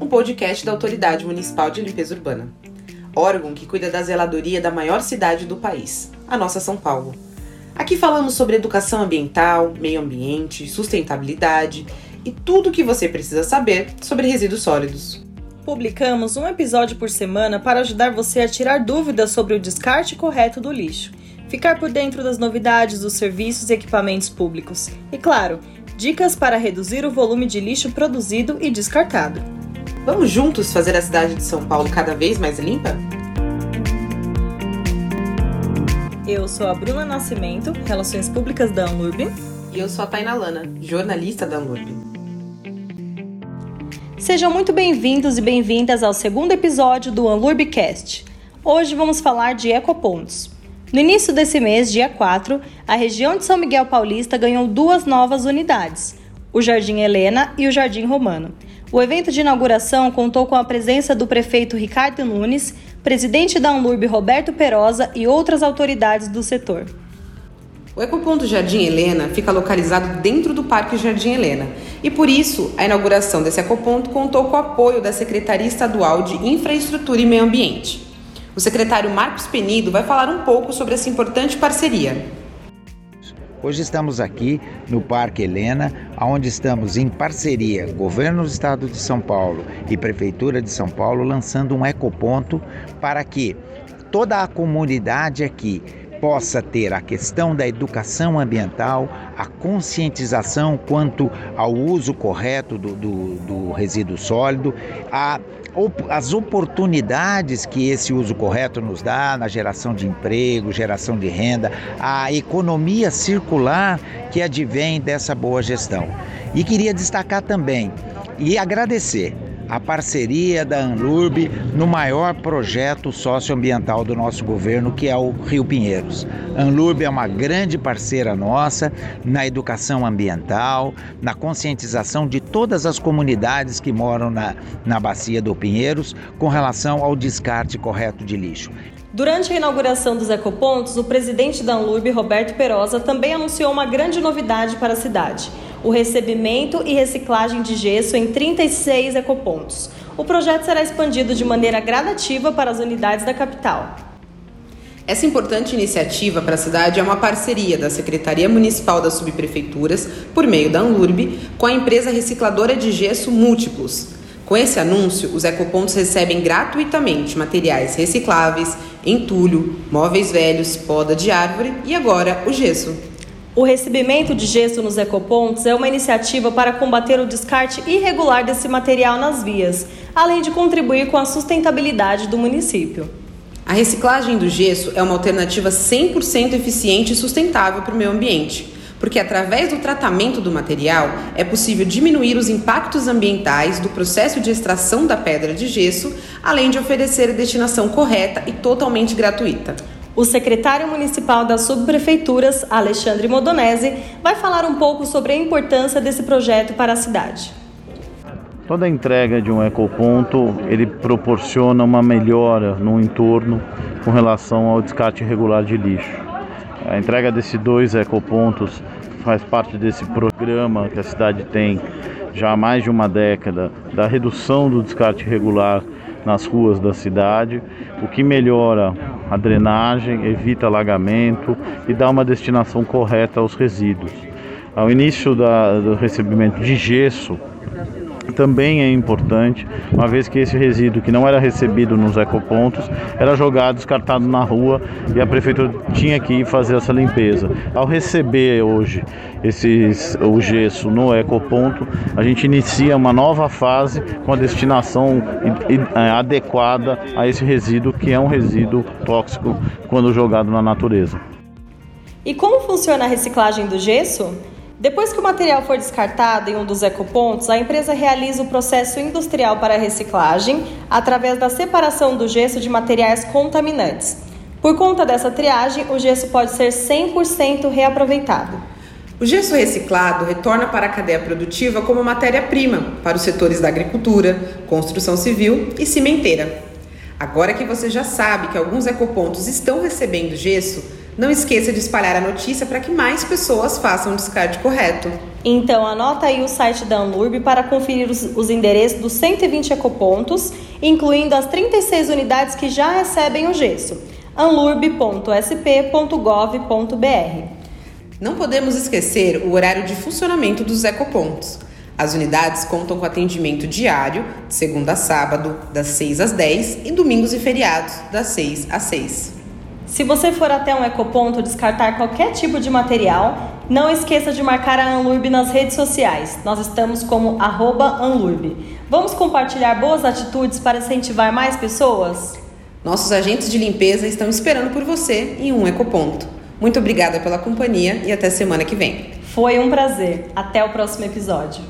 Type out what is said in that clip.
Um podcast da Autoridade Municipal de Limpeza Urbana, órgão que cuida da zeladoria da maior cidade do país, a nossa São Paulo. Aqui falamos sobre educação ambiental, meio ambiente, sustentabilidade e tudo o que você precisa saber sobre resíduos sólidos. Publicamos um episódio por semana para ajudar você a tirar dúvidas sobre o descarte correto do lixo, ficar por dentro das novidades dos serviços e equipamentos públicos e, claro, Dicas para reduzir o volume de lixo produzido e descartado. Vamos juntos fazer a cidade de São Paulo cada vez mais limpa? Eu sou a Bruna Nascimento, Relações Públicas da Anlurb. E eu sou a Taina Lana, jornalista da Anlurb. Sejam muito bem-vindos e bem-vindas ao segundo episódio do Anlurbcast. Hoje vamos falar de ecopontos. No início desse mês, dia 4, a região de São Miguel Paulista ganhou duas novas unidades, o Jardim Helena e o Jardim Romano. O evento de inauguração contou com a presença do prefeito Ricardo Nunes, presidente da Unlurb Roberto Perosa e outras autoridades do setor. O Ecoponto Jardim Helena fica localizado dentro do Parque Jardim Helena e, por isso, a inauguração desse ecoponto contou com o apoio da Secretaria Estadual de Infraestrutura e Meio Ambiente. O secretário Marcos Penido vai falar um pouco sobre essa importante parceria. Hoje estamos aqui no Parque Helena, onde estamos em parceria Governo do Estado de São Paulo e Prefeitura de São Paulo lançando um ecoponto para que toda a comunidade aqui possa ter a questão da educação ambiental, a conscientização quanto ao uso correto do, do, do resíduo sólido, a as oportunidades que esse uso correto nos dá na geração de emprego, geração de renda, a economia circular que advém dessa boa gestão. E queria destacar também e agradecer a parceria da Anlurb no maior projeto socioambiental do nosso governo, que é o Rio Pinheiros. A Anlurb é uma grande parceira nossa na educação ambiental, na conscientização de todas as comunidades que moram na, na bacia do Pinheiros com relação ao descarte correto de lixo. Durante a inauguração dos ecopontos, o presidente da Anlurb, Roberto Perosa, também anunciou uma grande novidade para a cidade o recebimento e reciclagem de gesso em 36 ecopontos. O projeto será expandido de maneira gradativa para as unidades da capital. Essa importante iniciativa para a cidade é uma parceria da Secretaria Municipal das Subprefeituras, por meio da Anlurb, com a empresa recicladora de gesso Múltiplos. Com esse anúncio, os ecopontos recebem gratuitamente materiais recicláveis, entulho, móveis velhos, poda de árvore e agora o gesso. O recebimento de gesso nos ecopontos é uma iniciativa para combater o descarte irregular desse material nas vias, além de contribuir com a sustentabilidade do município. A reciclagem do gesso é uma alternativa 100% eficiente e sustentável para o meio ambiente, porque através do tratamento do material é possível diminuir os impactos ambientais do processo de extração da pedra de gesso, além de oferecer a destinação correta e totalmente gratuita. O secretário municipal das subprefeituras, Alexandre Modonese, vai falar um pouco sobre a importância desse projeto para a cidade. Toda entrega de um ecoponto, ele proporciona uma melhora no entorno com relação ao descarte irregular de lixo. A entrega desses dois ecopontos faz parte desse programa que a cidade tem já há mais de uma década da redução do descarte irregular nas ruas da cidade, o que melhora a drenagem, evita alagamento e dá uma destinação correta aos resíduos. Ao início da, do recebimento de gesso, também é importante, uma vez que esse resíduo que não era recebido nos ecopontos era jogado, descartado na rua e a prefeitura tinha que ir fazer essa limpeza. Ao receber hoje esses, o gesso no ecoponto, a gente inicia uma nova fase com a destinação é, adequada a esse resíduo que é um resíduo tóxico quando jogado na natureza. E como funciona a reciclagem do gesso? Depois que o material for descartado em um dos ecopontos, a empresa realiza o processo industrial para reciclagem através da separação do gesso de materiais contaminantes. Por conta dessa triagem, o gesso pode ser 100% reaproveitado. O gesso reciclado retorna para a cadeia produtiva como matéria-prima para os setores da agricultura, construção civil e cimenteira. Agora que você já sabe que alguns ecopontos estão recebendo gesso, não esqueça de espalhar a notícia para que mais pessoas façam o descarte correto. Então anota aí o site da Anlurb para conferir os, os endereços dos 120 ecopontos, incluindo as 36 unidades que já recebem o gesso. anlurb.sp.gov.br. Não podemos esquecer o horário de funcionamento dos ecopontos. As unidades contam com atendimento diário, de segunda a sábado, das 6 às 10 e domingos e feriados, das 6 às 6. Se você for até um ecoponto descartar qualquer tipo de material, não esqueça de marcar a Anlurb nas redes sociais. Nós estamos como Anlurb. Vamos compartilhar boas atitudes para incentivar mais pessoas? Nossos agentes de limpeza estão esperando por você em um ecoponto. Muito obrigada pela companhia e até semana que vem. Foi um prazer. Até o próximo episódio.